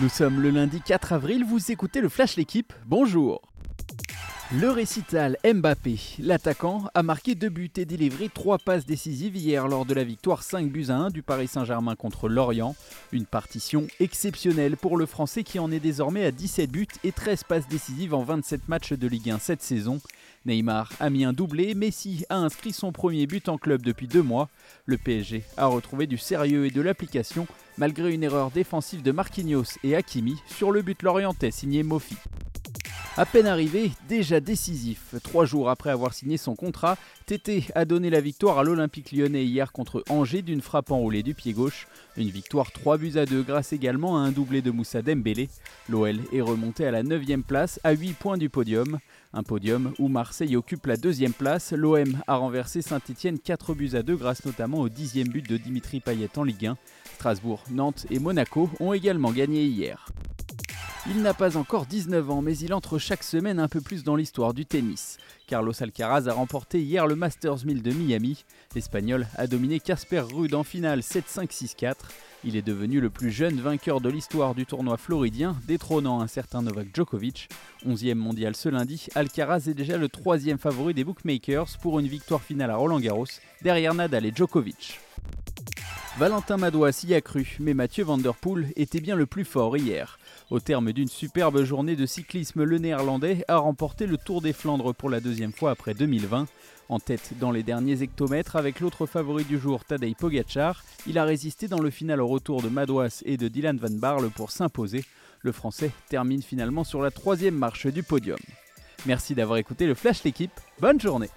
Nous sommes le lundi 4 avril, vous écoutez le Flash L'équipe, bonjour le récital Mbappé, l'attaquant, a marqué deux buts et délivré trois passes décisives hier lors de la victoire 5 buts à 1 du Paris Saint-Germain contre Lorient. Une partition exceptionnelle pour le Français qui en est désormais à 17 buts et 13 passes décisives en 27 matchs de Ligue 1 cette saison. Neymar a mis un doublé, Messi a inscrit son premier but en club depuis deux mois. Le PSG a retrouvé du sérieux et de l'application malgré une erreur défensive de Marquinhos et Hakimi sur le but lorientais signé Mofi. À peine arrivé, déjà décisif. Trois jours après avoir signé son contrat, Tété a donné la victoire à l'Olympique lyonnais hier contre Angers d'une frappe enroulée du pied gauche. Une victoire 3 buts à 2 grâce également à un doublé de Moussa Dembélé. L'OL est remonté à la 9 place à 8 points du podium. Un podium où Marseille occupe la deuxième place. L'OM a renversé Saint-Etienne 4 buts à 2 grâce notamment au dixième but de Dimitri Payet en Ligue 1. Strasbourg, Nantes et Monaco ont également gagné hier. Il n'a pas encore 19 ans, mais il entre chaque semaine un peu plus dans l'histoire du tennis. Carlos Alcaraz a remporté hier le Masters 1000 de Miami. L'Espagnol a dominé Casper Ruud en finale 7-5-6-4. Il est devenu le plus jeune vainqueur de l'histoire du tournoi floridien, détrônant un certain Novak Djokovic. 11e mondial ce lundi, Alcaraz est déjà le troisième favori des bookmakers pour une victoire finale à Roland Garros, derrière Nadal et Djokovic. Valentin Madouas y a cru, mais Mathieu Van Poel était bien le plus fort hier. Au terme d'une superbe journée de cyclisme, le néerlandais a remporté le Tour des Flandres pour la deuxième fois après 2020. En tête dans les derniers hectomètres avec l'autre favori du jour, Tadej Pogacar, il a résisté dans le final au retour de Madouas et de Dylan Van Barle pour s'imposer. Le Français termine finalement sur la troisième marche du podium. Merci d'avoir écouté le Flash L'équipe, bonne journée